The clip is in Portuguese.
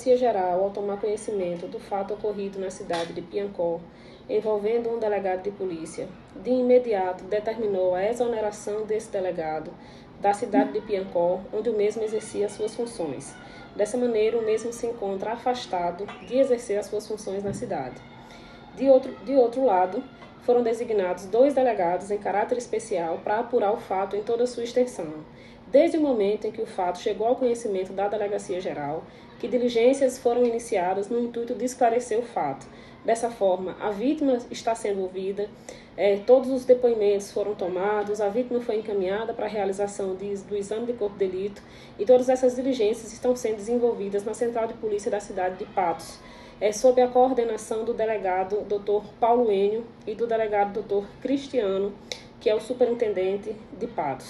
Delegacia Geral, ao tomar conhecimento do fato ocorrido na cidade de Piancó, envolvendo um delegado de polícia, de imediato determinou a exoneração desse delegado da cidade de Piancó, onde o mesmo exercia suas funções. Dessa maneira, o mesmo se encontra afastado de exercer as suas funções na cidade. De outro, de outro lado, foram designados dois delegados em caráter especial para apurar o fato em toda sua extensão. Desde o momento em que o fato chegou ao conhecimento da Delegacia Geral, que diligências foram iniciadas no intuito de esclarecer o fato. Dessa forma, a vítima está sendo ouvida, é, todos os depoimentos foram tomados, a vítima foi encaminhada para a realização de, do exame de corpo de delito e todas essas diligências estão sendo desenvolvidas na Central de Polícia da cidade de Patos, é, sob a coordenação do delegado Dr. Paulo Enio e do delegado Dr. Cristiano, que é o superintendente de Patos.